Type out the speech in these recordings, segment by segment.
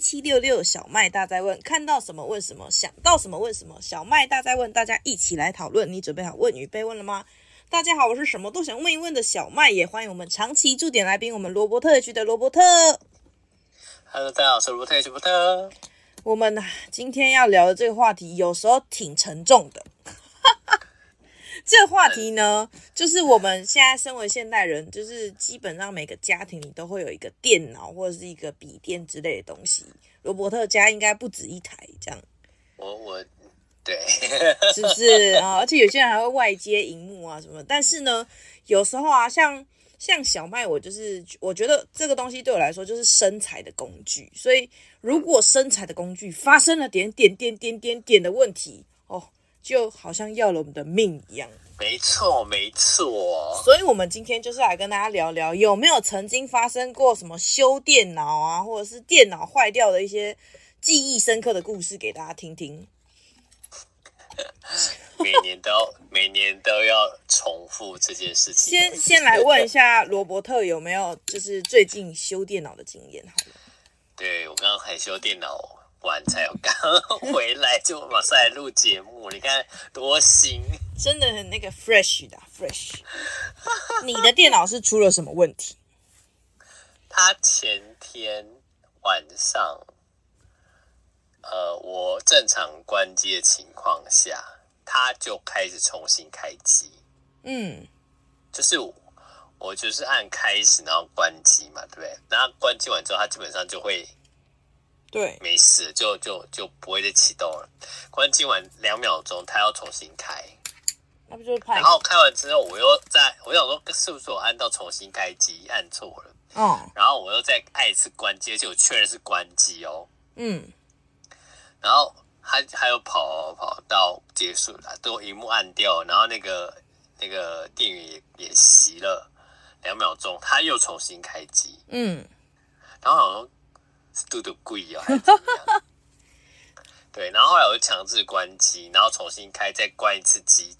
七六六小麦大在问，看到什么问什么，想到什么问什么。小麦大在问，大家一起来讨论。你准备好问与被问了吗？大家好，我是什么都想问一问的小麦，也欢迎我们长期驻点来宾，我们罗伯特区的罗伯特。Hello，大家好，我是罗伯特罗伯特。我们今天要聊的这个话题，有时候挺沉重的。这个话题呢，就是我们现在身为现代人，就是基本上每个家庭里都会有一个电脑或者是一个笔电之类的东西。罗伯特家应该不止一台，这样。我我对，是不是 啊？而且有些人还会外接荧幕啊什么。但是呢，有时候啊，像像小麦，我就是我觉得这个东西对我来说就是身材的工具。所以如果身材的工具发生了点点点点点点的问题，哦。就好像要了我们的命一样。没错，没错。所以，我们今天就是来跟大家聊聊，有没有曾经发生过什么修电脑啊，或者是电脑坏掉的一些记忆深刻的故事，给大家听听。每年都每年都要重复这件事情。先先来问一下罗伯特有没有就是最近修电脑的经验？好了。对，我刚刚还修电脑。完才有刚回来就马上来录节目，你看多新，真的很那个 fresh 的 fresh。你的电脑是出了什么问题？他前天晚上，呃，我正常关机的情况下，他就开始重新开机。嗯，就是我，我就是按开始然后关机嘛，对不对？然后关机完之后，他基本上就会。对，没事，就就就不会再启动了。关机完两秒钟，它要重新开，那不就是怕？然后开完之后，我又在，我想说是不是我按到重新开机按错了？哦。然后我又再按一次关机，而且我确认是关机哦。嗯。然后还还有跑跑到结束了，都荧幕按掉，然后那个那个电源也也熄了两秒钟，它又重新开机。嗯。然后好像。嘟嘟贵哦，还是怎样？对，然后后来我就强制关机，然后重新开，再关一次机，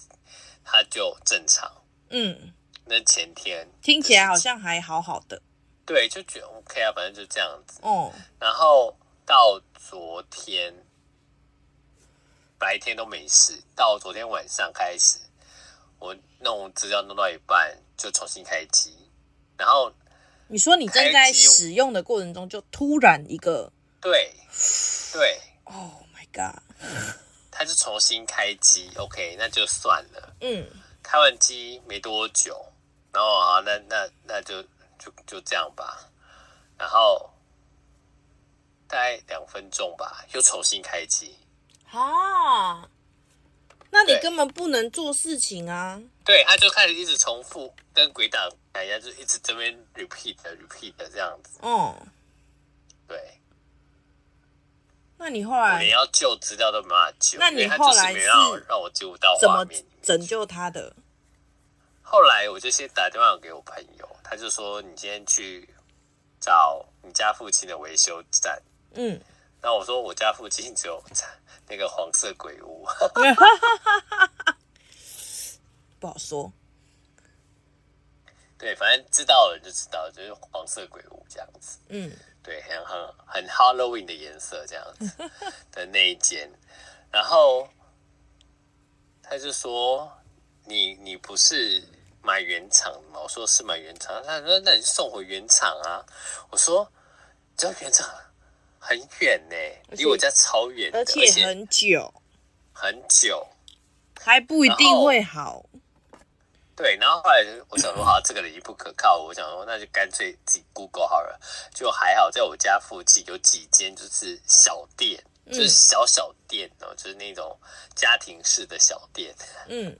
它就正常。嗯，那前天听起来好像还好好的。对，就觉得 OK 啊，反正就这样子。哦，然后到昨天白天都没事，到昨天晚上开始，我弄资料弄到一半就重新开机，然后。你说你正在使用的过程中，就突然一个对对，Oh my god！它就重新开机，OK，那就算了。嗯，开完机没多久，然后啊，那那那就就就这样吧。然后大概两分钟吧，又重新开机。啊，那你根本不能做事情啊！对，他就开始一直重复跟鬼打。哎呀，就一直这边 repeat repeat 这样子。嗯，对。那你后来连要救资料都没办法救，那你后来是让我救不到怎么拯救他的？后来我就先打电话给我朋友，他就说：“你今天去找你家附近的维修站。”嗯，那我说：“我家附近只有那个黄色鬼屋。”不好说。对，反正知道了就知道，就是黄色鬼屋这样子。嗯，对，很很很 Halloween 的颜色这样子 的那一间。然后他就说：“你你不是买原厂的吗？”我说：“是买原厂。”他说：“那你就送回原厂啊。”我说：“这原厂很远呢，离我家超远，而且很久，很久，还不一定会好。”对，然后后来我想说，好，这个人不可靠，我想说，那就干脆自己 Google 好了。就还好，在我家附近有几间就是小店，就是小小店哦，就是那种家庭式的小店。嗯，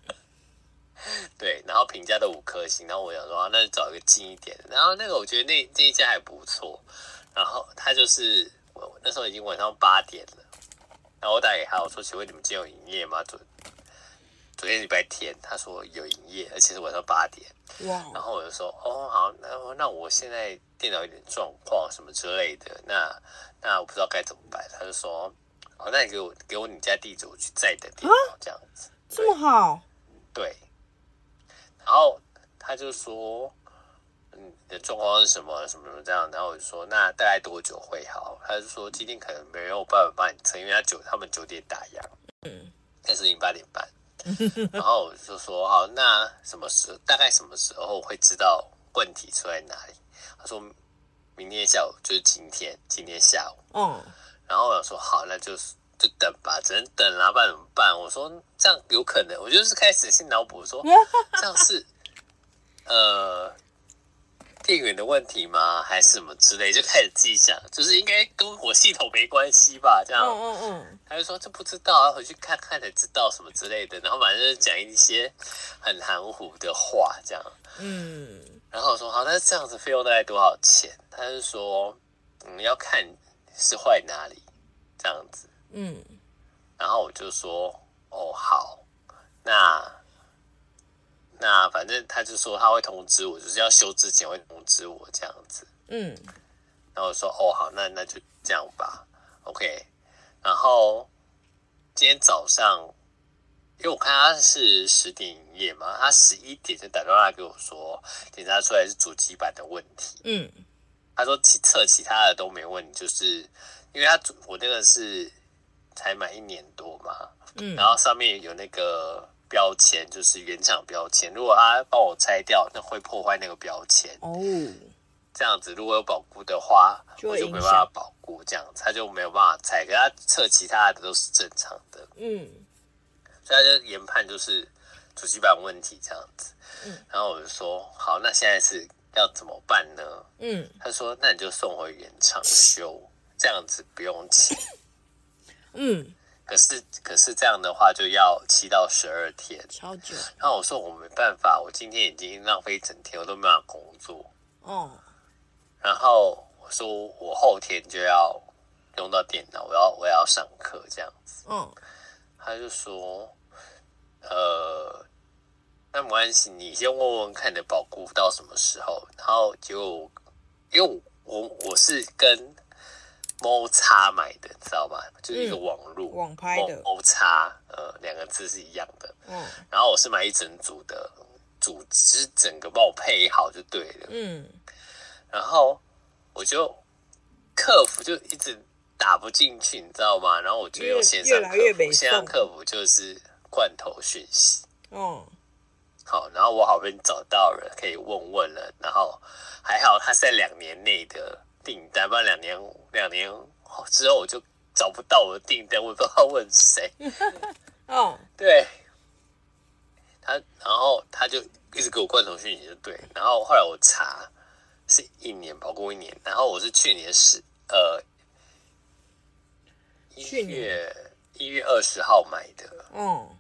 对，然后评价都五颗星，然后我想说，那就找一个近一点。然后那个我觉得那那一家还不错，然后他就是我那时候已经晚上八点了，然后我打给他，我说，请问你们今天有营业吗？就昨天礼拜天，他说有营业，而且是晚上八点。哇！然后我就说，哦，好，那那我现在电脑有点状况什么之类的，那那我不知道该怎么办。他就说，哦，那你给我给我你家地址，我去载的电脑这样子。这么好？对。然后他就说，你的状况是什么什么什么这样，然后我就说那大概多久会好？他就说今天可能没有办法帮你测，因为他九他们九点打烊，嗯，但是已经八点半，然后我就说好，那什么时大概什么时候会知道问题出在哪里？他说明天下午就是今天，今天下午，嗯，然后我说好，那就是。就等吧，只能等啊，不然怎么办？我说这样有可能，我就是开始先脑补说，这样是呃电源的问题吗？还是什么之类？就开始自己想，就是应该跟我系统没关系吧？这样，嗯嗯嗯，他就说这不知道，要回去看看才知道什么之类的。然后反正就讲一些很含糊的话，这样，嗯。然后我说好，那这样子费用大概多少钱？他就说嗯，要看是坏哪里，这样子。嗯，然后我就说，哦，好，那那反正他就说他会通知我，就是要修之前会通知我这样子。嗯，然后我说，哦，好，那那就这样吧，OK。然后今天早上，因为我看他是十点营业嘛，他十一点就打电话给我说，检查出来是主机板的问题。嗯，他说其测其他的都没问题，就是因为他主我那个是。才买一年多嘛，嗯，然后上面有那个标签，就是原厂标签。如果他帮我拆掉，那会破坏那个标签哦。这样子如果有保固的话，就我就没办法保固，这样子他就没有办法拆。可他测其他的都是正常的，嗯，所以他就研判就是主机板问题这样子。嗯，然后我就说好，那现在是要怎么办呢？嗯，他说那你就送回原厂修，这样子不用钱。嗯，可是可是这样的话就要七到十二天，超久。然后我说我没办法，我今天已经浪费一整天，我都没办法工作。哦。然后我说我后天就要用到电脑，我要我要上课这样子。嗯。他就说，呃，那没关系，你先问问看你的保固到什么时候。然后就因为我我我是跟。摩擦买的，知道吧？就是一个网路、嗯、网拍的猫叉，呃，两个字是一样的。嗯，然后我是买一整组的，组织整个帮我配好就对了。嗯，然后我就客服就一直打不进去，你知道吗？然后我就用线上客服，线上客服就是罐头讯息。嗯，好，然后我好不容易找到了，可以问问了，然后还好它是在两年内的。订单，不然两年两年之后我就找不到我的订单，我也不知道问谁。哦，对，他，然后他就一直给我罐头讯息，就对。然后后来我查是一年，保固一年。然后我是去年十呃一月一月二十号买的。嗯，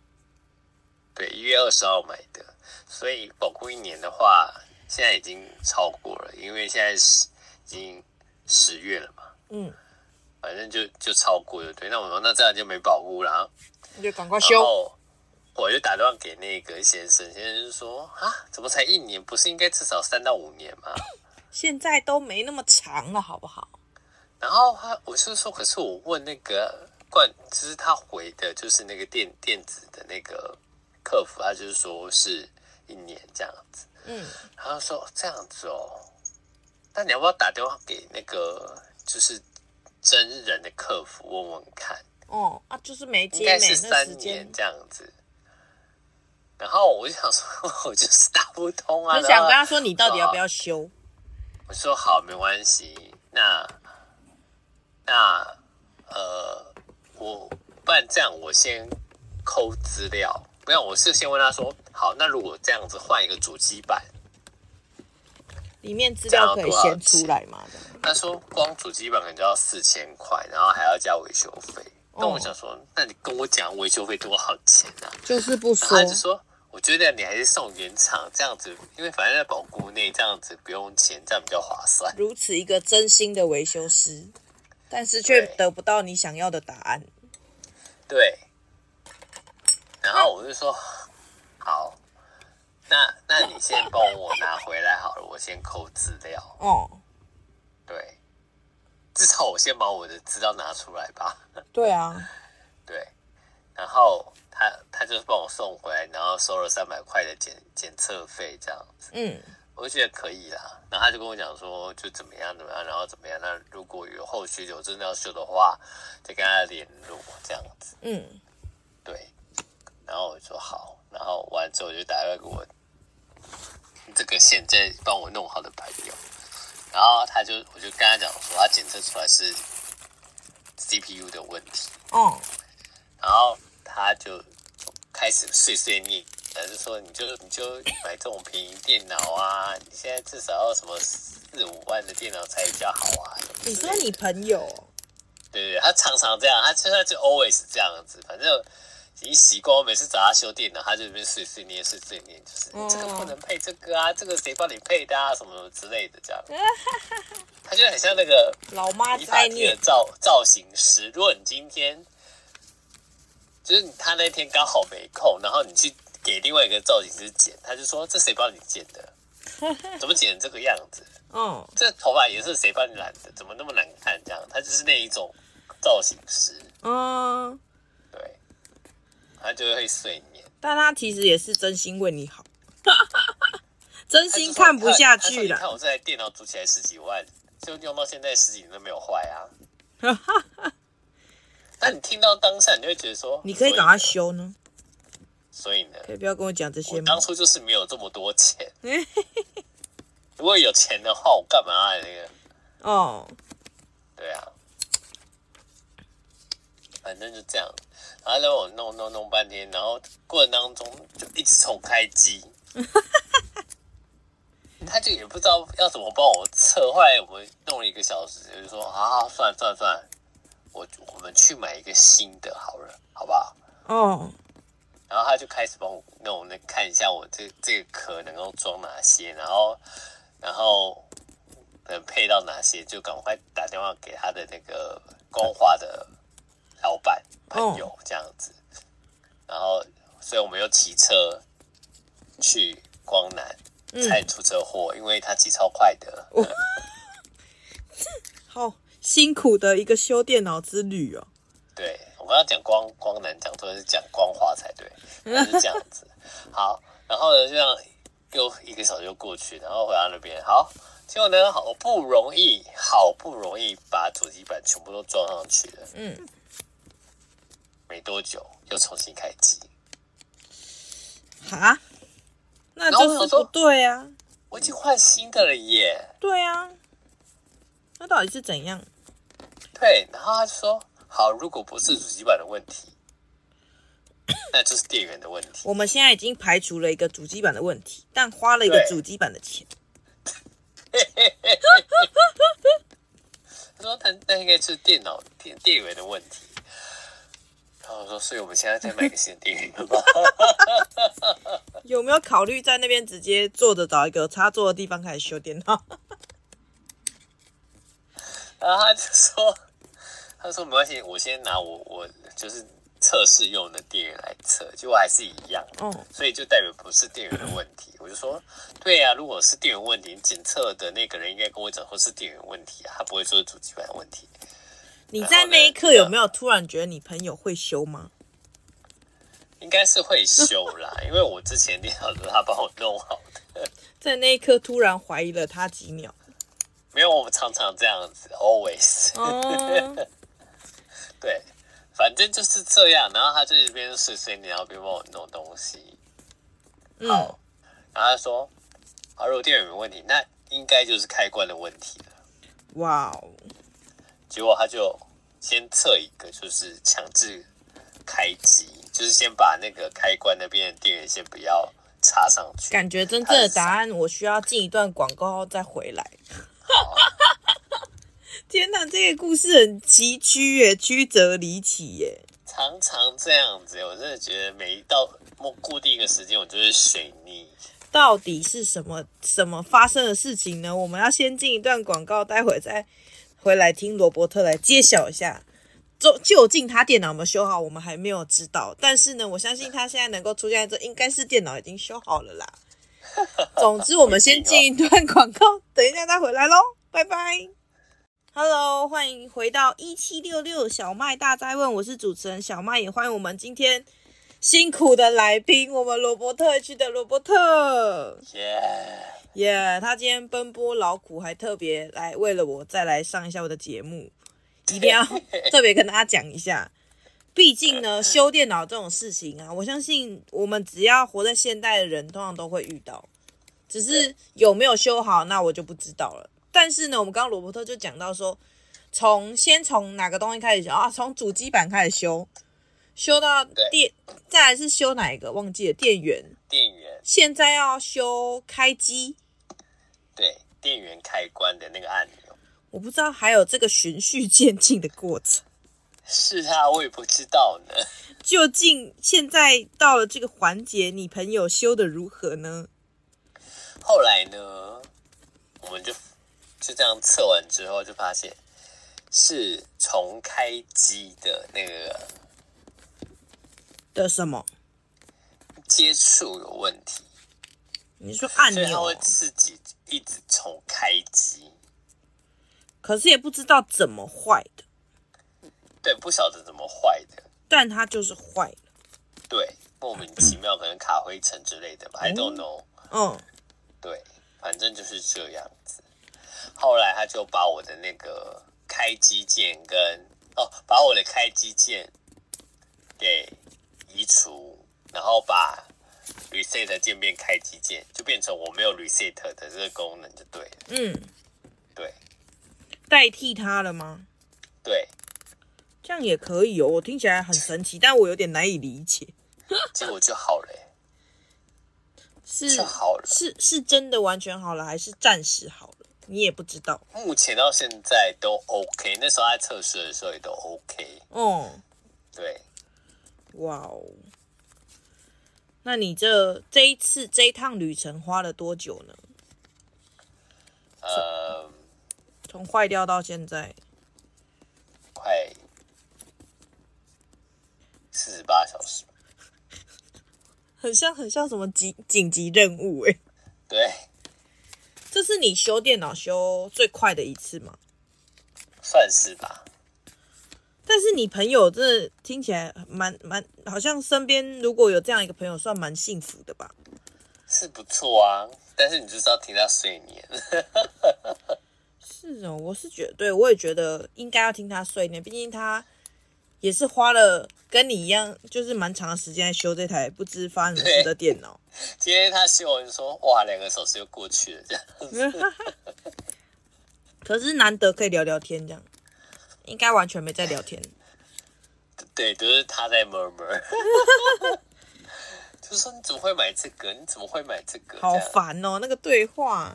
对，一月二十号买的，所以保固一年的话，现在已经超过了，因为现在是已经。十月了嘛，嗯，反正就就超过了，对。那我说那这样就没保护了，那就赶快修。我就打电话给那个先生，先生就说啊，怎么才一年？不是应该至少三到五年吗？现在都没那么长了，好不好？然后他我是说，可是我问那个冠，就是他回的，就是那个电电子的那个客服，他就是说是一年这样子，嗯，然后说这样子哦。那你要不要打电话给那个就是真人的客服问问看？哦啊，就是没接，应该是三年这样子。然后我就想说，我就是打不通啊。你想跟他说，你到底要不要修？我说好，没关系。那那呃，我不然这样，我先抠资料。不要，我是先问他说，好，那如果这样子换一个主机板。里面资料可以先出来吗？他说光主机板可能就要四千块，然后还要加维修费。那、哦、我想说，那你跟我讲维修费多少钱啊？就是不说。他就说，我觉得你还是送原厂这样子，因为反正在保固内这样子不用钱，这样比较划算。如此一个真心的维修师，但是却得不到你想要的答案。对。然后我就说，好。那那你先帮我拿回来好了，我先扣资料。哦，对，至少我先把我的资料拿出来吧。对啊，对，然后他他就是帮我送回来，然后收了三百块的检检测费这样子。嗯，我就觉得可以啦。然后他就跟我讲说，就怎么样怎么样，然后怎么样。那如果有后续有真的要修的话，再跟他联络这样子。嗯，对。然后我说好，然后完之后我就打电话给我这个现在帮我弄好的朋友，然后他就我就跟他讲说，他检测出来是 CPU 的问题。嗯。然后他就开始碎碎念。还是说，你就你就买这种便宜电脑啊？你现在至少要什么四五万的电脑才比较好啊？你说你朋友？对对，他常常这样，他现在就 always 这样子，反正已经习惯。我每次找他修电脑，他就那边碎碎念，碎碎念，就是、嗯、这个不能配这个啊，这个谁帮你配的啊，什么什么之类的这样。他就很像那个老妈在念造造型师。如果你今天就是他那天刚好没空，然后你去。给另外一个造型师剪，他就说：“这谁帮你剪的？怎么剪成这个样子？嗯，这头发颜色谁帮你染的？怎么那么难看？这样，他就是那一种造型师。嗯，对，他就会睡眠，但他其实也是真心为你好，真心看不下去了。你看我这台电脑组起来十几万，就用到现在十几年都没有坏啊。那你听到当下，你就会觉得说，你可以赶快修呢。”所以呢，可以不要跟我讲这些吗？我当初就是没有这么多钱。如果有钱的话，我干嘛啊？那个哦，对啊，反正就这样。然后让我弄弄弄半天，然后过程当中就一直重开机。他就也不知道要怎么帮我测。后来我们弄了一个小时，就是说啊，算了算了算了，我我们去买一个新的好了，好不好？哦。然后他就开始帮我弄，那看一下我这这个壳能够装哪些，然后然后能配到哪些，就赶快打电话给他的那个光华的老板朋友这样子。然后，所以我们又骑车去光南，才出车祸，因为他骑超快的。好辛苦的一个修电脑之旅哦。对。我们要讲光光南讲错，是讲光华才对，是这样子。好，然后呢，就这样又一个小时就过去，然后回到那边，好，结果呢，好不容易，好不容易把主机板全部都装上去了，嗯，没多久又重新开机。哈？那就是不对啊！我已经换新的了耶。对啊，那到底是怎样？对，然后他就说。好，如果不是主机板的问题，那就是电源的问题。我们现在已经排除了一个主机板的问题，但花了一个主机板的钱。他说：“那那应该是电脑电电源的问题。”我说：“所以我们现在再买个 新的电源吧。”有没有考虑在那边直接坐着找一个插座的地方开始修电脑？然后他就说。他说没关系，我先拿我我就是测试用的电源来测，结果还是一样，嗯，所以就代表不是电源的问题。我就说，对呀、啊，如果是电源问题，检测的那个人应该跟我讲说是电源问题啊，他不会说是主机板的问题。你在那一刻有没有突然觉得你朋友会修吗？应该是会修啦，因为我之前电脑都是他帮我弄好的。在那一刻突然怀疑了他几秒？没有，我们常常这样子，always。嗯 对，反正就是这样。然后他这边碎碎念，然后边帮我弄东西。好，嗯、然后他说：“好，如果电源没问题，那应该就是开关的问题了。”哇哦！结果他就先测一个，就是强制开机，就是先把那个开关那边的电源先不要插上去。感觉真正的答案，我需要进一段广告后再回来。天哪，这个故事很崎岖耶，曲折离奇耶。常常这样子，我真的觉得每一到固定一个时间，我就是水逆。到底是什么什么发生的事情呢？我们要先进一段广告，待会再回来听罗伯特来揭晓一下。究究竟他电脑有没有修好，我们还没有知道。但是呢，我相信他现在能够出现在这，应该是电脑已经修好了啦。总之，我们先进一段广告，等一下再回来喽，拜拜。Hello，欢迎回到一七六六小麦大灾问，我是主持人小麦，也欢迎我们今天辛苦的来宾，我们罗伯特区的罗伯特，耶耶！他今天奔波劳苦，还特别来为了我再来上一下我的节目，一定要特别跟大家讲一下。毕竟呢，修电脑这种事情啊，我相信我们只要活在现代的人，通常都会遇到。只是有没有修好，那我就不知道了。但是呢，我们刚刚罗伯特就讲到说，从先从哪个东西开始修啊？从主机板开始修。修到电，再来是修哪一个？忘记了电源。电源。现在要修开机。对，电源开关的那个按钮。我不知道还有这个循序渐进的过程。是啊，我也不知道呢。究竟现在到了这个环节，你朋友修的如何呢？后来呢，我们就就这样测完之后，就发现是重开机的那个。的什么接触有问题？你说按钮，它会自己一直重开机，可是也不知道怎么坏的。对，不晓得怎么坏的，但它就是坏了。对，莫名其妙，可能卡灰尘之类的吧。I don't know。嗯，对，反正就是这样子。后来他就把我的那个开机键跟哦，把我的开机键给。移除，然后把 reset 键变开机键，就变成我没有 reset 的这个功能就对了。嗯，对，代替它了吗？对，这样也可以哦。我听起来很神奇，但我有点难以理解。结果就好了，是好了，是是真的完全好了，还是暂时好了？你也不知道。目前到现在都 OK，那时候在测试的时候也都 OK。嗯，对。哇哦！那你这这一次这一趟旅程花了多久呢？呃，从坏掉到现在，快四十八小时，很像很像什么紧紧急任务哎。对，这是你修电脑修最快的一次吗？算是吧。但是你朋友这听起来蛮蛮，好像身边如果有这样一个朋友，算蛮幸福的吧？是不错啊，但是你就是要听他睡眠。是哦，我是觉得，对，我也觉得应该要听他睡眠，毕竟他也是花了跟你一样，就是蛮长的时间在修这台不知发生什么事的电脑。今天他修完就说：“哇，两个小时又过去了。”这样。可是难得可以聊聊天，这样。应该完全没在聊天，对，都、就是他在 murmur，就是说你怎么会买这个？你怎么会买这个？好烦哦，那个对话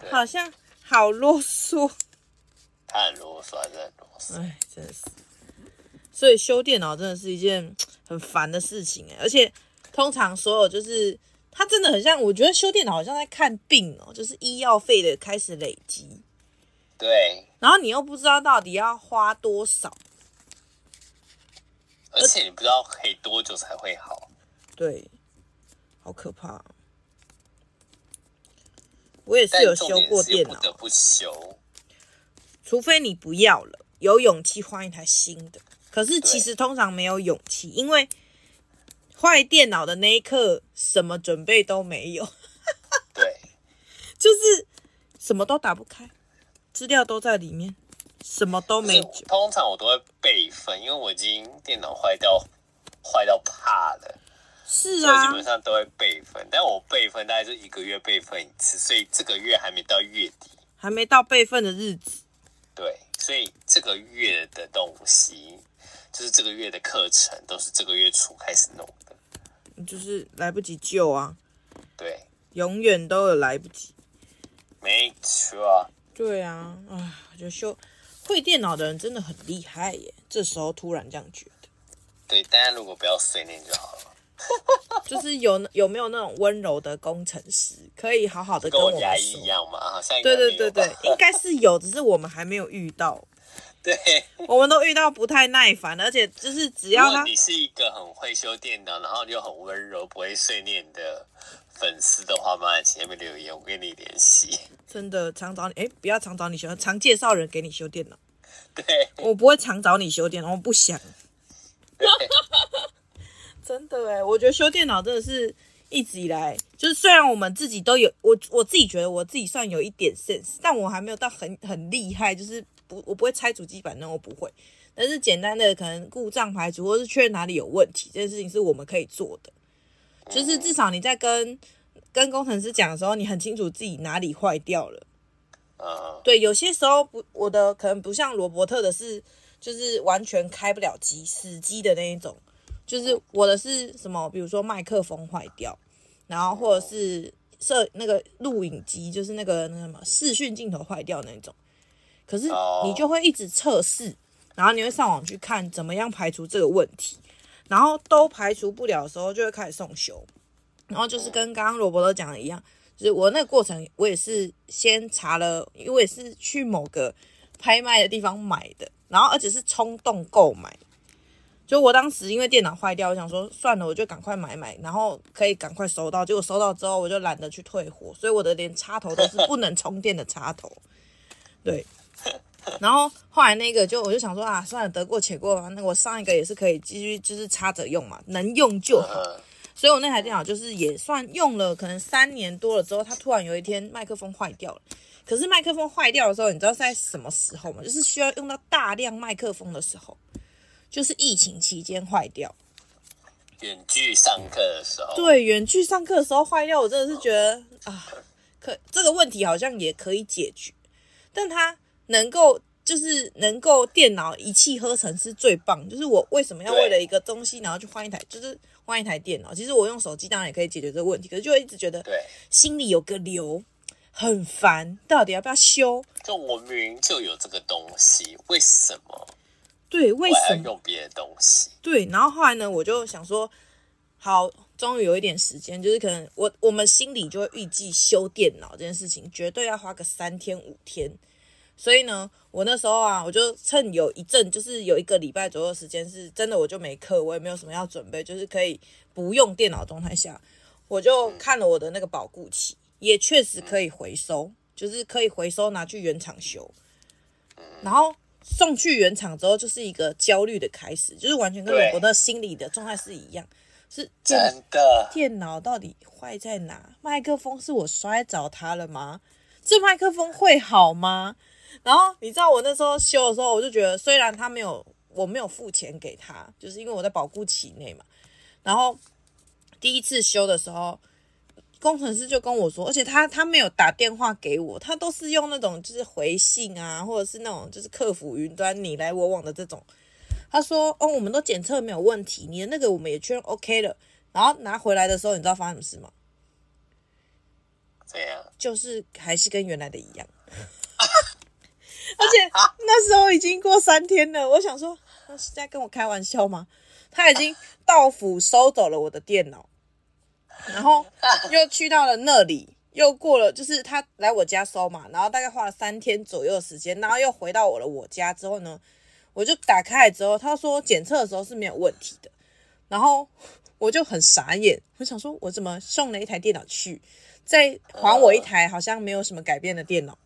对好像好啰嗦。他很啰嗦，还是很啰嗦。哎，真的是。所以修电脑真的是一件很烦的事情哎，而且通常所有就是他真的很像，我觉得修电脑好像在看病哦，就是医药费的开始累积。对，然后你又不知道到底要花多少，而且你不知道可以多久才会好。对，好可怕。我也是有修过电脑，不得不修，除非你不要了，有勇气换一台新的。可是其实通常没有勇气，因为坏电脑的那一刻，什么准备都没有。对，就是什么都打不开。资料都在里面，什么都没。通常我都会备份，因为我已经电脑坏掉，坏到怕了。是啊，基本上都会备份，但我备份大概就一个月备份一次，所以这个月还没到月底，还没到备份的日子。对，所以这个月的东西，就是这个月的课程，都是这个月初开始弄的，就是来不及救啊。对，永远都有来不及。没错。对啊，啊，就修会电脑的人真的很厉害耶。这时候突然这样觉得，对，大家如果不要碎念就好了。就是有有没有那种温柔的工程师，可以好好的跟我们一样嘛，好像对对对对，应该是有，只是我们还没有遇到。对，我们都遇到不太耐烦，而且就是只要他，你是一个很会修电脑，然后又很温柔、不会碎念的。粉丝的话，麻烦请那边留言，我跟你联系。真的常找你，哎，不要常找你修，常介绍人给你修电脑。对，我不会常找你修电脑，我不想。对真的哎，我觉得修电脑真的是一直以来，就是虽然我们自己都有，我我自己觉得我自己算有一点 sense，但我还没有到很很厉害，就是不我不会拆主机板，那我不会。但是简单的可能故障排除，或是确认哪里有问题，这件事情是我们可以做的。就是至少你在跟跟工程师讲的时候，你很清楚自己哪里坏掉了。对，有些时候不，我的可能不像罗伯特的是，就是完全开不了机，死机的那一种。就是我的是什么？比如说麦克风坏掉，然后或者是摄那个录影机，就是那个那什么视讯镜头坏掉那种。可是你就会一直测试，然后你会上网去看怎么样排除这个问题，然后都排除不了的时候，就会开始送修。然后就是跟刚刚罗伯特讲的一样。就是我那个过程，我也是先查了，因为也是去某个拍卖的地方买的，然后而且是冲动购买。就我当时因为电脑坏掉，我想说算了，我就赶快买买，然后可以赶快收到。结果收到之后，我就懒得去退货，所以我的连插头都是不能充电的插头。对，然后后来那个就我就想说啊，算了，得过且过吧。那我上一个也是可以继续就是插着用嘛，能用就好。所以我那台电脑就是也算用了，可能三年多了之后，它突然有一天麦克风坏掉了。可是麦克风坏掉的时候，你知道是在什么时候吗？就是需要用到大量麦克风的时候，就是疫情期间坏掉。远距上课的时候。对，远距上课的时候坏掉，我真的是觉得啊，可这个问题好像也可以解决，但它能够。就是能够电脑一气呵成是最棒。就是我为什么要为了一个东西，然后去换一台，就是换一台电脑。其实我用手机当然也可以解决这个问题，可是就会一直觉得，对，心里有个瘤，很烦。到底要不要修？就我明明就有这个东西，为什么？对，为什么用别的东西？对，然后后来呢，我就想说，好，终于有一点时间，就是可能我我们心里就会预计修电脑这件事情，绝对要花个三天五天。所以呢，我那时候啊，我就趁有一阵，就是有一个礼拜左右的时间，是真的我就没课，我也没有什么要准备，就是可以不用电脑状态下，我就看了我的那个保固期，也确实可以回收，就是可以回收拿去原厂修。然后送去原厂之后，就是一个焦虑的开始，就是完全跟我的心理的状态是一样，是真的。电脑到底坏在哪？麦克风是我摔着它了吗？这麦克风会好吗？然后你知道我那时候修的时候，我就觉得虽然他没有，我没有付钱给他，就是因为我在保固期内嘛。然后第一次修的时候，工程师就跟我说，而且他他没有打电话给我，他都是用那种就是回信啊，或者是那种就是客服云端你来我往的这种。他说：“哦，我们都检测没有问题，你的那个我们也确认 OK 了。”然后拿回来的时候，你知道发生什么事吗？怎样？就是还是跟原来的一样。而且那时候已经过三天了，我想说，他是在跟我开玩笑吗？他已经到府收走了我的电脑，然后又去到了那里，又过了，就是他来我家收嘛，然后大概花了三天左右的时间，然后又回到我的我家之后呢，我就打开之后，他说检测的时候是没有问题的，然后我就很傻眼，我想说，我怎么送了一台电脑去，再还我一台好像没有什么改变的电脑。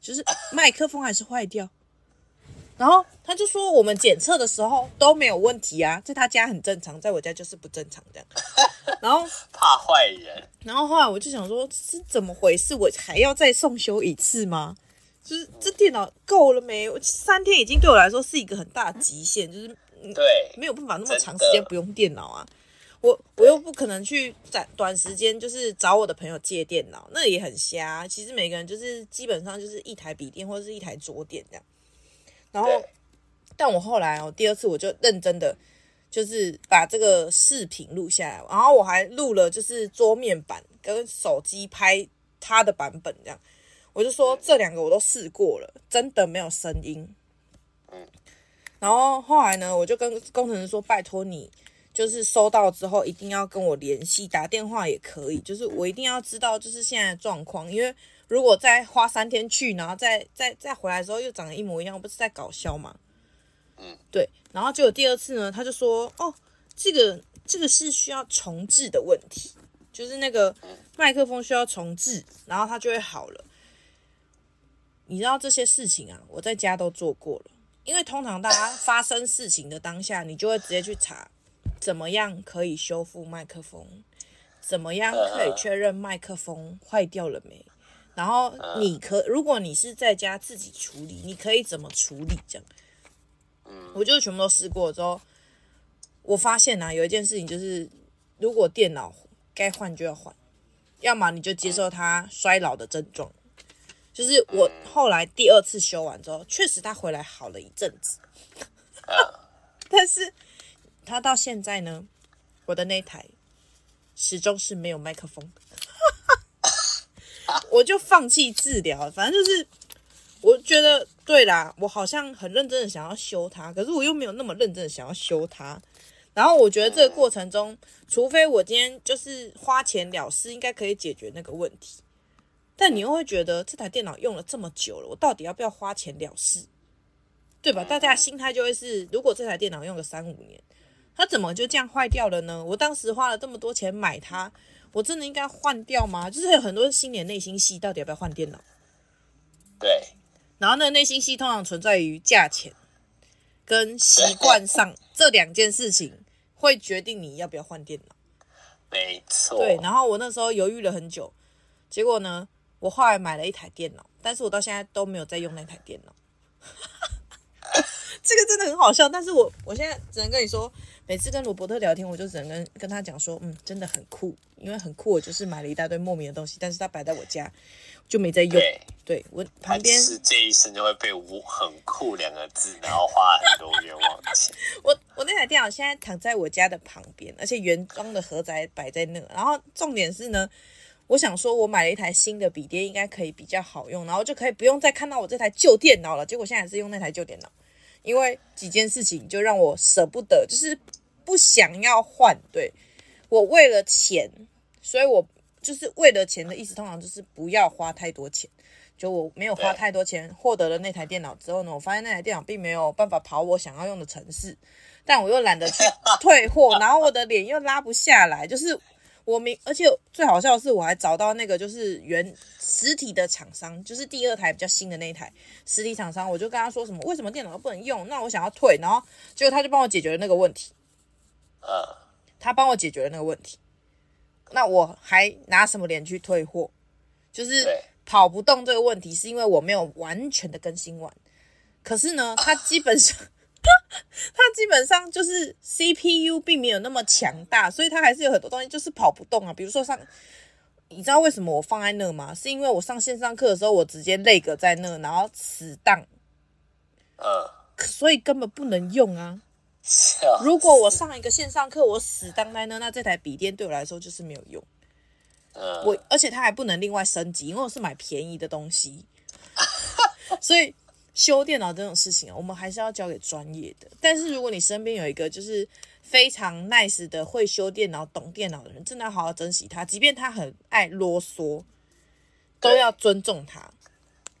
就是麦克风还是坏掉，然后他就说我们检测的时候都没有问题啊，在他家很正常，在我家就是不正常这样。然后怕坏人，然后后来我就想说，是怎么回事？我还要再送修一次吗？就是这电脑够了没？三天已经对我来说是一个很大的极限，就是对，没有办法那么长时间不用电脑啊。我我又不可能去在短时间就是找我的朋友借电脑，那也很瞎。其实每个人就是基本上就是一台笔电或者是一台桌垫这样。然后，但我后来哦，第二次我就认真的就是把这个视频录下来，然后我还录了就是桌面版跟手机拍它的版本这样。我就说这两个我都试过了，真的没有声音。然后后来呢，我就跟工程师说，拜托你。就是收到之后一定要跟我联系，打电话也可以。就是我一定要知道就是现在的状况，因为如果再花三天去，然后再再再回来的时候又长得一模一样，我不是在搞笑吗？嗯，对。然后结果第二次呢，他就说：“哦，这个这个是需要重置的问题，就是那个麦克风需要重置，然后它就会好了。”你知道这些事情啊，我在家都做过了。因为通常大家发生事情的当下，你就会直接去查。怎么样可以修复麦克风？怎么样可以确认麦克风坏掉了没？然后你可，如果你是在家自己处理，你可以怎么处理？这样，我就全部都试过之后，我发现啊，有一件事情就是，如果电脑该换就要换，要么你就接受它衰老的症状。就是我后来第二次修完之后，确实它回来好了一阵子，但是它到现在呢，我的那台始终是没有麦克风，我就放弃治疗。反正就是我觉得对啦，我好像很认真的想要修它，可是我又没有那么认真的想要修它。然后我觉得这个过程中，除非我今天就是花钱了事，应该可以解决那个问题。但你又会觉得这台电脑用了这么久了，我到底要不要花钱了事？对吧？大家心态就会是：如果这台电脑用个三五年，它怎么就这样坏掉了呢？我当时花了这么多钱买它，我真的应该换掉吗？就是有很多新年内心戏，到底要不要换电脑？对。然后那个内心戏通常存在于价钱跟习惯上 这两件事情，会决定你要不要换电脑。没错。对。然后我那时候犹豫了很久，结果呢？我后来买了一台电脑，但是我到现在都没有在用那台电脑。这个真的很好笑，但是我我现在只能跟你说，每次跟罗伯特聊天，我就只能跟跟他讲说，嗯，真的很酷，因为很酷，我就是买了一大堆莫名的东西，但是它摆在我家就没在用。对，对我旁边是这一生就会被“我很酷”两个字，然后花很多冤枉钱。我我那台电脑现在躺在我家的旁边，而且原装的盒子还摆在那，然后重点是呢。我想说，我买了一台新的笔电，应该可以比较好用，然后就可以不用再看到我这台旧电脑了。结果现在还是用那台旧电脑，因为几件事情就让我舍不得，就是不想要换。对，我为了钱，所以我就是为了钱的意思，通常就是不要花太多钱。就我没有花太多钱获得了那台电脑之后呢，我发现那台电脑并没有办法跑我想要用的城市，但我又懒得去退货，然后我的脸又拉不下来，就是。我明，而且最好笑的是，我还找到那个就是原实体的厂商，就是第二台比较新的那一台实体厂商，我就跟他说什么，为什么电脑不能用？那我想要退，然后结果他就帮我解决了那个问题。呃，他帮我解决了那个问题，那我还拿什么脸去退货？就是跑不动这个问题，是因为我没有完全的更新完。可是呢，他基本上。它基本上就是 CPU 并没有那么强大，所以它还是有很多东西就是跑不动啊。比如说上，你知道为什么我放在那吗？是因为我上线上课的时候，我直接 lag 在那，然后死档，呃，所以根本不能用啊。如果我上一个线上课，我死当在那，那这台笔电对我来说就是没有用。我而且它还不能另外升级，因为我是买便宜的东西，所以。修电脑这种事情啊，我们还是要交给专业的。但是如果你身边有一个就是非常 nice 的会修电脑、懂电脑的人，真的要好好珍惜他。即便他很爱啰嗦，都要尊重他。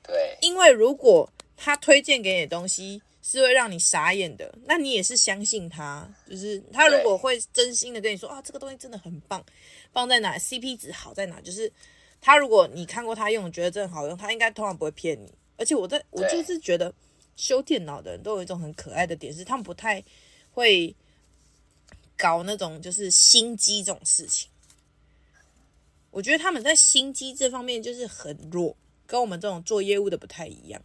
对，因为如果他推荐给你的东西是会让你傻眼的，那你也是相信他。就是他如果会真心的跟你说啊，这个东西真的很棒，棒在哪？CP 值好在哪？就是他如果你看过他用，觉得真的好用，他应该通常不会骗你。而且我在我就是觉得修电脑的人都有一种很可爱的点，是他们不太会搞那种就是心机这种事情。我觉得他们在心机这方面就是很弱，跟我们这种做业务的不太一样。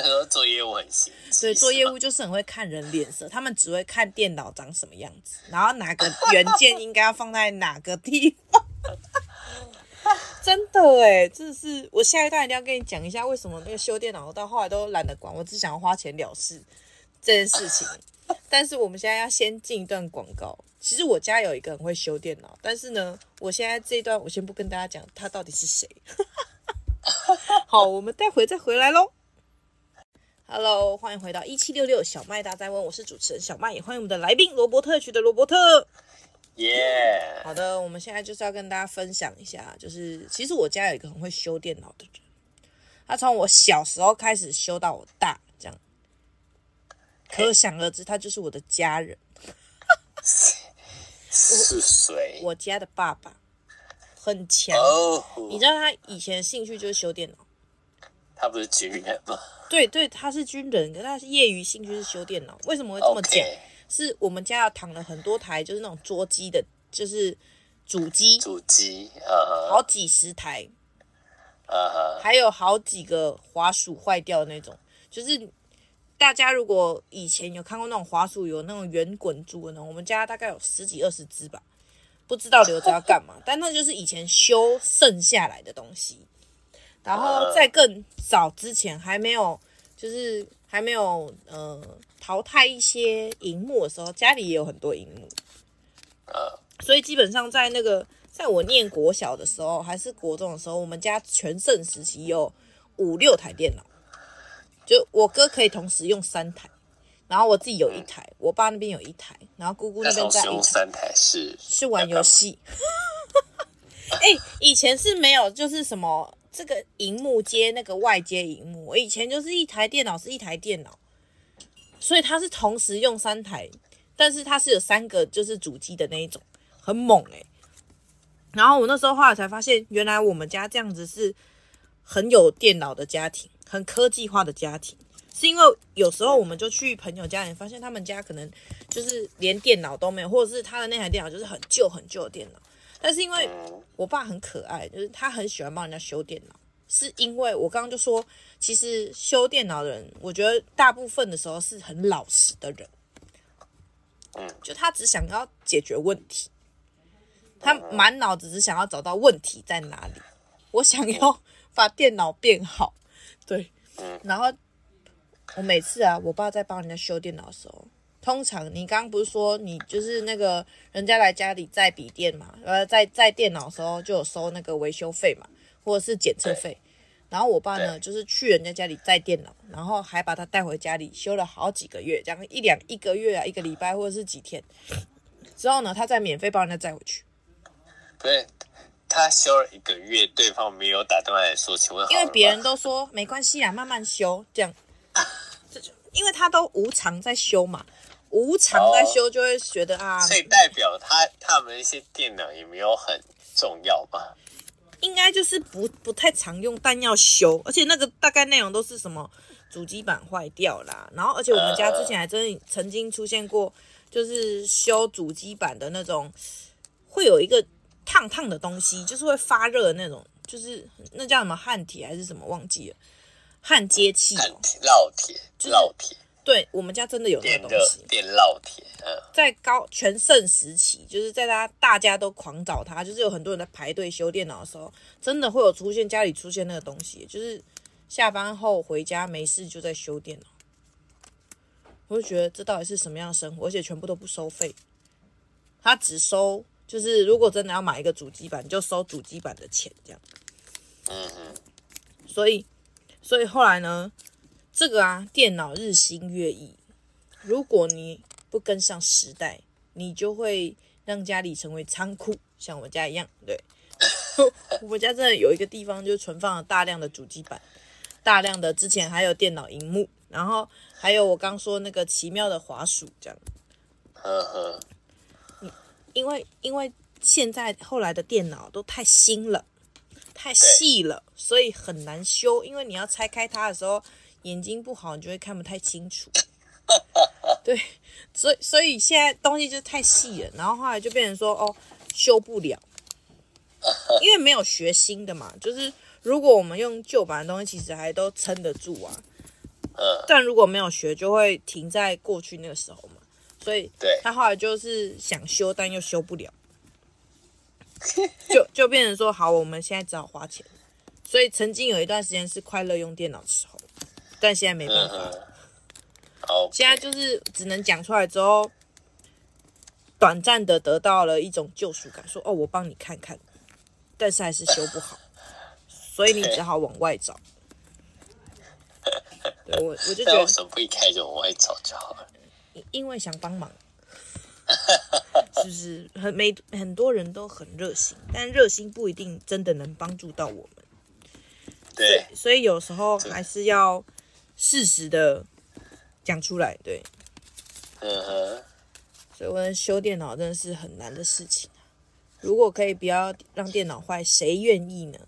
做业务很心机，对，做业务就是很会看人脸色，他们只会看电脑长什么样子，然后哪个元件应该要放在哪个地方。真的哎，真的是我下一段一定要跟你讲一下，为什么那个修电脑到后来都懒得管，我只想要花钱了事这件事情。但是我们现在要先进一段广告。其实我家有一个很会修电脑，但是呢，我现在这一段我先不跟大家讲他到底是谁。好，我们待会再回来喽。Hello，欢迎回到一七六六小麦大在问，我是主持人小麦，也欢迎我们的来宾罗伯特区的罗伯特。耶，Yeah. 好的，我们现在就是要跟大家分享一下，就是其实我家有一个很会修电脑的人，他从我小时候开始修到我大，这样，可想而知，他就是我的家人。是谁？我家的爸爸很强，oh. 你知道他以前的兴趣就是修电脑。他不是军人吗？对对，他是军人，可是他是业余兴趣是修电脑。为什么会这么讲？Okay. 是我们家要躺了很多台，就是那种桌机的，就是主机，主机，呃，好几十台，呃，还有好几个滑鼠坏掉的那种，就是大家如果以前有看过那种滑鼠，有那种圆滚珠的那种，我们家大概有十几二十只吧，不知道留着要干嘛，但那就是以前修剩下来的东西。然后在更早之前还没有，就是还没有呃淘汰一些荧幕的时候，家里也有很多荧幕，呃，所以基本上在那个在我念国小的时候，还是国中的时候，我们家全盛时期有五六台电脑，就我哥可以同时用三台，然后我自己有一台，我爸那边有一台，然后姑姑那边在用三台是是玩游戏。哎、欸，以前是没有，就是什么。这个荧幕接那个外接荧幕，我以前就是一台电脑是一台电脑，所以它是同时用三台，但是它是有三个就是主机的那一种，很猛诶、然后我那时候后来才发现，原来我们家这样子是很有电脑的家庭，很科技化的家庭，是因为有时候我们就去朋友家里，发现他们家可能就是连电脑都没有，或者是他的那台电脑就是很旧很旧的电脑。但是因为我爸很可爱，就是他很喜欢帮人家修电脑。是因为我刚刚就说，其实修电脑的人，我觉得大部分的时候是很老实的人。就他只想要解决问题，他满脑子只想要找到问题在哪里。我想要把电脑变好，对。然后我每次啊，我爸在帮人家修电脑的时候。通常你刚刚不是说你就是那个人家来家里载笔电嘛，呃，在在电脑的时候就有收那个维修费嘛，或者是检测费。然后我爸呢，就是去人家家里载电脑，然后还把他带回家里修了好几个月，这样一两一个月啊，一个礼拜或者是几天之后呢，他再免费帮人家载回去。对，他修了一个月，对方没有打电话来说，请问，因为别人都说没关系啊，慢慢修这样，这就因为他都无偿在修嘛。无偿在修，就会觉得啊，所以代表他他们一些电脑也没有很重要吧？应该就是不不太常用，但要修，而且那个大概内容都是什么主机板坏掉啦，然后而且我们家之前还真曾经出现过，就是修主机板的那种，会有一个烫烫的东西，就是会发热的那种，就是那叫什么焊铁还是什么忘记了，焊接器，烙铁，烙铁。对，我们家真的有那个东西，电烙铁。嗯，在高全盛时期，就是在他大家都狂找他，就是有很多人在排队修电脑的时候，真的会有出现家里出现那个东西，就是下班后回家没事就在修电脑。我就觉得这到底是什么样的生活？而且全部都不收费，他只收就是如果真的要买一个主机板，就收主机板的钱这样。嗯嗯。所以，所以后来呢？这个啊，电脑日新月异，如果你不跟上时代，你就会让家里成为仓库，像我家一样。对，我家真的有一个地方，就存放了大量的主机板，大量的之前还有电脑荧幕，然后还有我刚说那个奇妙的滑鼠，这样。呵呵。因为因为现在后来的电脑都太新了，太细了，所以很难修，因为你要拆开它的时候。眼睛不好，你就会看不太清楚。对，所以所以现在东西就太细了，然后后来就变成说哦，修不了，因为没有学新的嘛。就是如果我们用旧版的东西，其实还都撑得住啊。但如果没有学，就会停在过去那个时候嘛。所以他后来就是想修，但又修不了，就就变成说好，我们现在只好花钱。所以曾经有一段时间是快乐用电脑的时候。但现在没办法，好，现在就是只能讲出来之后，短暂的得到了一种救赎感，说哦，我帮你看看，但是还是修不好，所以你只好往外找。对，我我就觉得为什么不一开始往外找就好了？因为想帮忙，就是很没很多人都很热心，但热心不一定真的能帮助到我们。对，所以有时候还是要。适时的讲出来，对，嗯哼，所以我们修电脑真的是很难的事情。如果可以不要让电脑坏，谁愿意呢？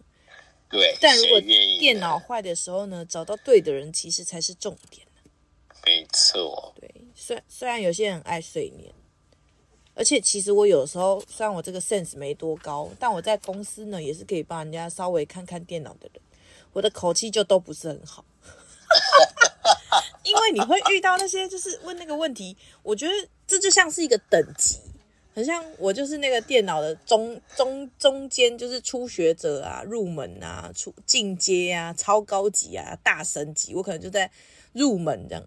对，但如果电脑坏的时候呢，找到对的人其实才是重点。没错。对，虽虽然有些人爱睡眠，而且其实我有时候虽然我这个 sense 没多高，但我在公司呢也是可以帮人家稍微看看电脑的人，我的口气就都不是很好。因为你会遇到那些就是问那个问题，我觉得这就像是一个等级。很像我就是那个电脑的中中中间，就是初学者啊，入门啊，初进阶啊，超高级啊，大神级，我可能就在入门这样，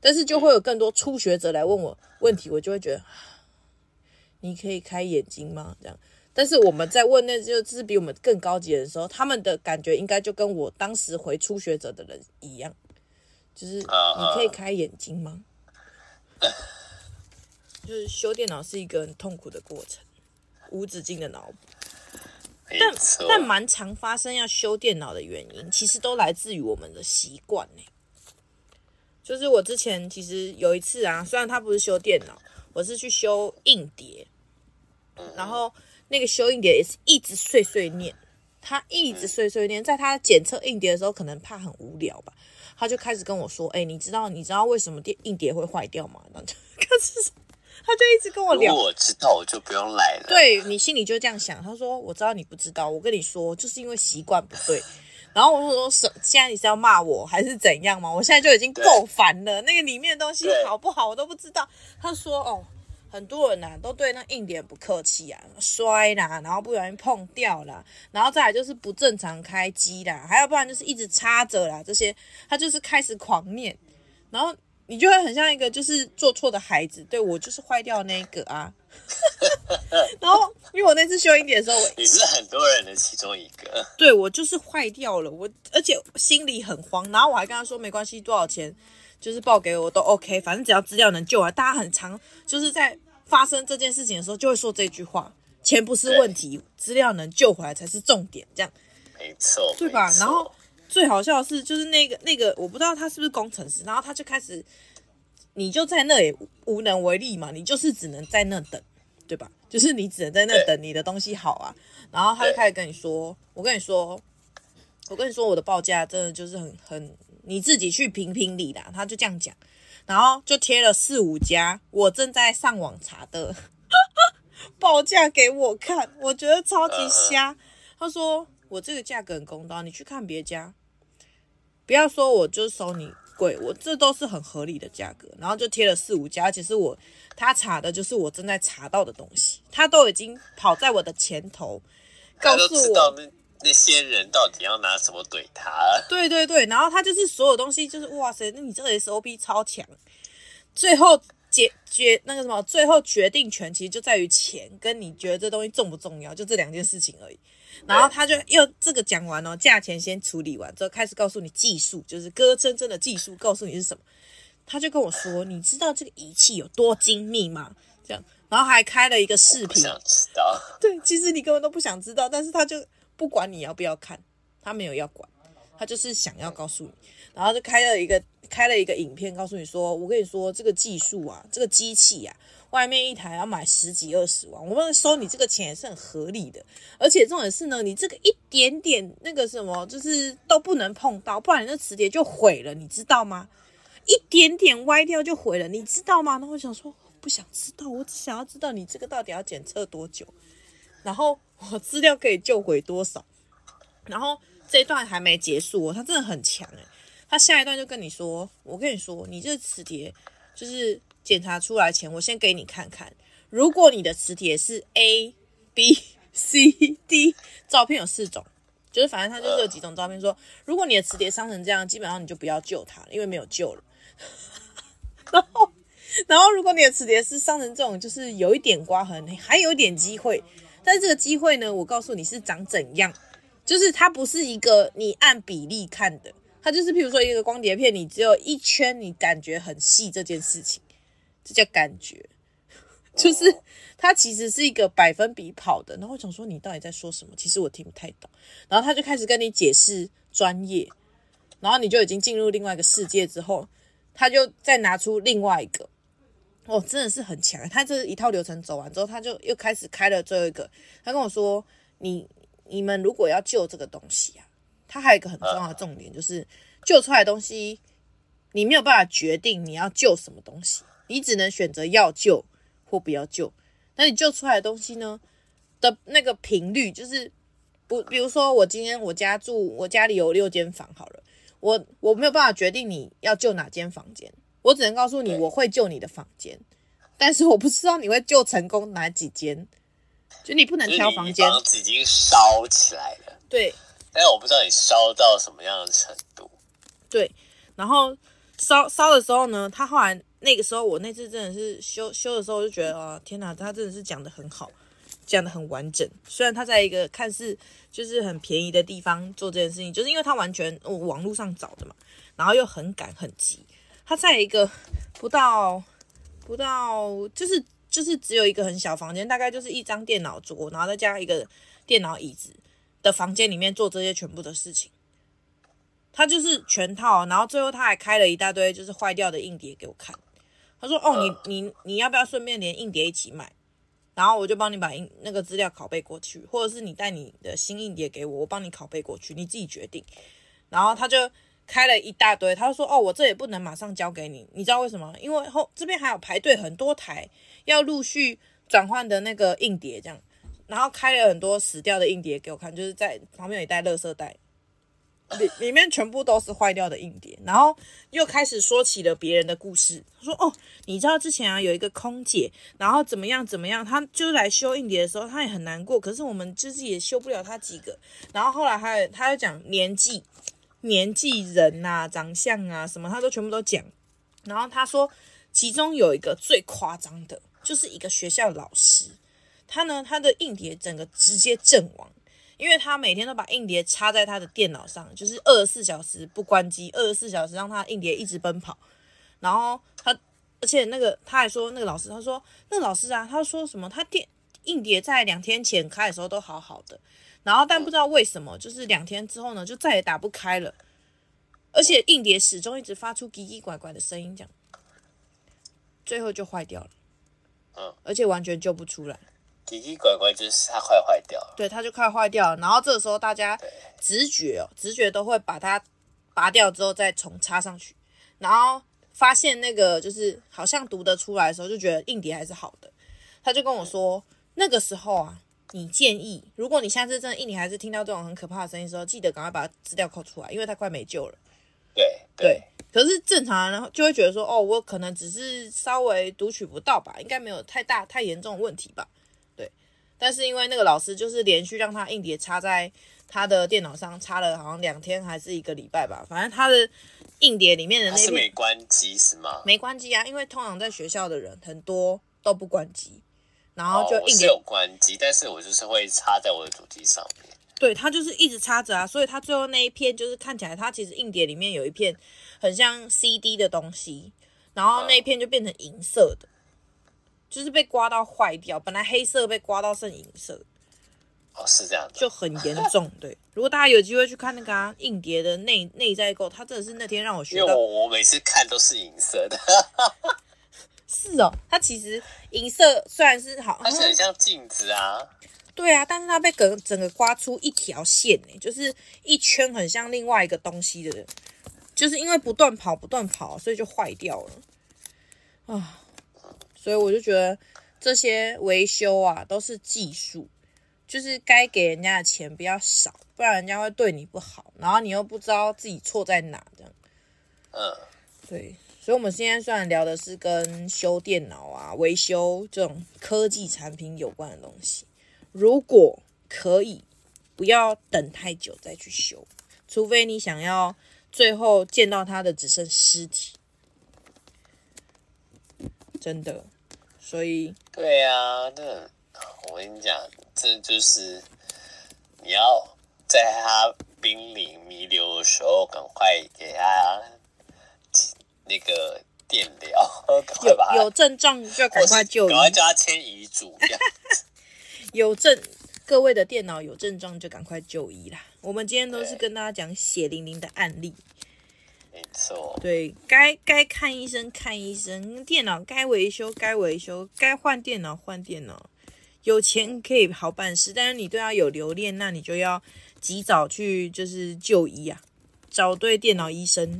但是就会有更多初学者来问我问题，我就会觉得，你可以开眼睛吗？这样，但是我们在问那就是比我们更高级的时候，他们的感觉应该就跟我当时回初学者的人一样，就是你可以开眼睛吗？就是修电脑是一个很痛苦的过程，无止境的脑补。但但蛮常发生要修电脑的原因，其实都来自于我们的习惯呢。就是我之前其实有一次啊，虽然他不是修电脑，我是去修硬碟，然后那个修硬碟也是一直碎碎念，他一直碎碎念，在他检测硬碟的时候，可能怕很无聊吧，他就开始跟我说：“哎，你知道你知道为什么电硬碟会坏掉吗？”然后就开始。他就一直跟我聊，如果我知道，我就不用来了。对，你心里就这样想。他说：“我知道你不知道，我跟你说，就是因为习惯不对。”然后我说：“说，现在你是要骂我还是怎样吗？我现在就已经够烦了。那个里面的东西好不好，我都不知道。”他说：“哦，很多人呐、啊、都对那硬碟不客气啊，摔啦，然后不小心碰掉了，然后再来就是不正常开机啦，还要不然就是一直插着啦，这些他就是开始狂念，然后。”你就会很像一个就是做错的孩子，对，我就是坏掉那个啊。然后因为我那次修硬碟的时候，你是很多人的其中一个。对，我就是坏掉了，我而且心里很慌。然后我还跟他说没关系，多少钱就是报给我都 OK，反正只要资料能救啊。大家很常就是在发生这件事情的时候就会说这句话：钱不是问题，资料能救回来才是重点。这样没错，对吧？然后。最好笑的是，就是那个那个，我不知道他是不是工程师，然后他就开始，你就在那里无能为力嘛，你就是只能在那等，对吧？就是你只能在那等你的东西好啊。然后他就开始跟你说，我跟你说，我跟你说，我的报价真的就是很很，你自己去评评理啦。他就这样讲，然后就贴了四五家我正在上网查的 报价给我看，我觉得超级瞎。他说我这个价格很公道，你去看别家。不要说我就收你贵，我这都是很合理的价格，然后就贴了四五家，其实我他查的就是我正在查到的东西，他都已经跑在我的前头，告诉我那那些人到底要拿什么怼他。对对对，然后他就是所有东西就是哇塞，那你这个 SOP 超强，最后决决那个什么，最后决定权其实就在于钱，跟你觉得这东西重不重要，就这两件事情而已。然后他就又这个讲完哦，价钱先处理完之后，开始告诉你技术，就是哥真正的技术，告诉你是什么。他就跟我说：“你知道这个仪器有多精密吗？”这样，然后还开了一个视频。想知道？对，其实你根本都不想知道，但是他就不管你要不要看，他没有要管，他就是想要告诉你。然后就开了一个开了一个影片，告诉你说：“我跟你说，这个技术啊，这个机器啊。”外面一台要买十几二十万，我们收你这个钱也是很合理的。而且重点是呢，你这个一点点那个什么，就是都不能碰到，不然你那磁碟就毁了，你知道吗？一点点歪掉就毁了，你知道吗？然后我想说，不想知道，我只想要知道你这个到底要检测多久，然后我资料可以救回多少。然后这一段还没结束哦，他真的很强诶，他下一段就跟你说，我跟你说，你这磁碟就是。检查出来前，我先给你看看。如果你的磁铁是 A、B、C、D，照片有四种，就是反正他就是有几种照片说。如果你的磁铁伤成这样，基本上你就不要救它了，因为没有救了。然后，然后如果你的磁铁是伤成这种，就是有一点刮痕，还有一点机会。但这个机会呢，我告诉你是长怎样，就是它不是一个你按比例看的，它就是譬如说一个光碟片，你只有一圈，你感觉很细这件事情。这叫感觉，就是它其实是一个百分比跑的。然后我想说，你到底在说什么？其实我听不太懂。然后他就开始跟你解释专业，然后你就已经进入另外一个世界之后，他就再拿出另外一个。哦，真的是很强。他这一套流程走完之后，他就又开始开了最后一个。他跟我说：“你你们如果要救这个东西啊，它还有一个很重要的重点，就是救出来的东西。”你没有办法决定你要救什么东西，你只能选择要救或不要救。那你救出来的东西呢的那个频率，就是不，比如说我今天我家住，我家里有六间房，好了，我我没有办法决定你要救哪间房间，我只能告诉你我会救你的房间，但是我不知道你会救成功哪几间，就你不能挑房间。房子已经烧起来了，对。但我不知道你烧到什么样的程度。对，然后烧烧的时候呢，他后来那个时候，我那次真的是修修的时候，我就觉得啊，天哪，他真的是讲的很好，讲的很完整。虽然他在一个看似就是很便宜的地方做这件事情，就是因为他完全我网络上找的嘛，然后又很赶很急。他在一个不到不到，就是就是只有一个很小房间，大概就是一张电脑桌，然后再加一个电脑椅子。的房间里面做这些全部的事情，他就是全套，然后最后他还开了一大堆就是坏掉的硬碟给我看。他说：“哦，你你你要不要顺便连硬碟一起买？然后我就帮你把硬那个资料拷贝过去，或者是你带你的新硬碟给我，我帮你拷贝过去，你自己决定。”然后他就开了一大堆，他说：“哦，我这也不能马上交给你，你知道为什么？因为后这边还有排队很多台要陆续转换的那个硬碟，这样。”然后开了很多死掉的硬碟给我看，就是在旁边有一袋垃圾袋，里里面全部都是坏掉的硬碟。然后又开始说起了别人的故事，他说：“哦，你知道之前啊有一个空姐，然后怎么样怎么样，她就来修硬碟的时候，她也很难过。可是我们就是也修不了她几个。然后后来还有，他又讲年纪、年纪、人啊、长相啊什么，他都全部都讲。然后他说，其中有一个最夸张的，就是一个学校老师。”他呢，他的硬碟整个直接阵亡，因为他每天都把硬碟插在他的电脑上，就是二十四小时不关机，二十四小时让他硬碟一直奔跑。然后他，而且那个他还说，那个老师他说，那老师啊，他说什么？他电硬碟在两天前开的时候都好好的，然后但不知道为什么，就是两天之后呢，就再也打不开了，而且硬碟始终一直发出奇奇怪怪的声音，这样，最后就坏掉了，嗯，而且完全救不出来。奇奇怪怪，就是它快坏掉了。对，它就快坏掉了。然后这个时候，大家直觉哦，直觉都会把它拔掉之后再重插上去。然后发现那个就是好像读得出来的时候，就觉得硬碟还是好的。他就跟我说，那个时候啊，你建议，如果你下次真的硬碟还是听到这种很可怕的声音的时候，记得赶快把资料扣出来，因为它快没救了。对对，对。可是正常人就会觉得说，哦，我可能只是稍微读取不到吧，应该没有太大太严重的问题吧。对但是因为那个老师就是连续让他硬碟插在他的电脑上，插了好像两天还是一个礼拜吧，反正他的硬碟里面的那片是没关机是吗？没关机啊，因为通常在学校的人很多都不关机，然后就硬有关机，但是我就是会插在我的主机上面。对，它就是一直插着啊，所以它最后那一片就是看起来它其实硬碟里面有一片很像 CD 的东西，然后那一片就变成银色的。就是被刮到坏掉，本来黑色被刮到剩银色，哦，是这样的，就很严重。对，如果大家有机会去看那个、啊、硬碟的内内在构，它真的是那天让我学到。因为我我每次看都是银色的。是哦，它其实银色虽然是好，它是很像镜子啊。对啊，但是它被整整个刮出一条线呢，就是一圈很像另外一个东西的，就是因为不断跑不断跑，所以就坏掉了啊。所以我就觉得这些维修啊都是技术，就是该给人家的钱比较少，不然人家会对你不好，然后你又不知道自己错在哪，这样。嗯，对。所以，我们现在虽然聊的是跟修电脑啊、维修这种科技产品有关的东西，如果可以，不要等太久再去修，除非你想要最后见到他的只剩尸体。真的，所以对、啊，那我跟你讲，这就是你要在他濒临弥留的时候，赶快给他那个电疗，有有症状就赶快就医，赶快叫他签遗嘱。有症，各位的电脑有症状就赶快就医啦。我们今天都是跟大家讲血淋淋的案例。没错，对该该看医生看医生，电脑该维修该维修，该换电脑换电脑。有钱可以好办事，但是你对他有留恋，那你就要及早去就是就医啊，找对电脑医生。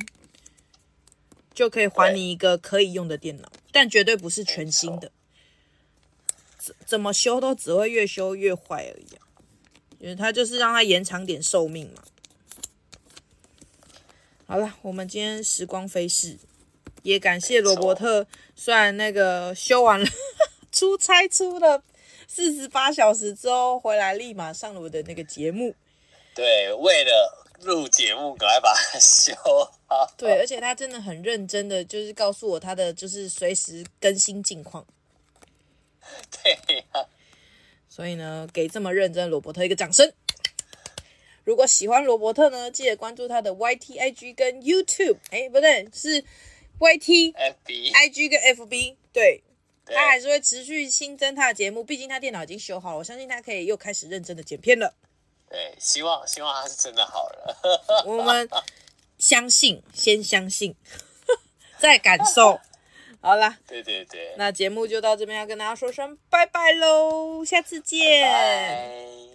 就可以还你一个可以用的电脑，但绝对不是全新的。怎怎么修都只会越修越坏而已，因为它就是让它延长点寿命嘛。好了，我们今天时光飞逝，也感谢罗伯特，虽然那个修完了，出差出了四十八小时之后回来，立马上了我的那个节目。对，为了录节目，赶快把它修好。对，而且他真的很认真的，就是告诉我他的就是随时更新近况。对呀、啊，所以呢，给这么认真的罗伯特一个掌声。如果喜欢罗伯特呢，记得关注他的 YT、IG 跟 YouTube。哎，不对，是 YT、FB、IG 跟 FB。对，对他还是会持续新增他的节目，毕竟他电脑已经修好了，我相信他可以又开始认真的剪片了。对，希望希望他是真的好了。我们相信，先相信，再感受。好啦，对对对，那节目就到这边，要跟大家说声拜拜喽，下次见。拜拜。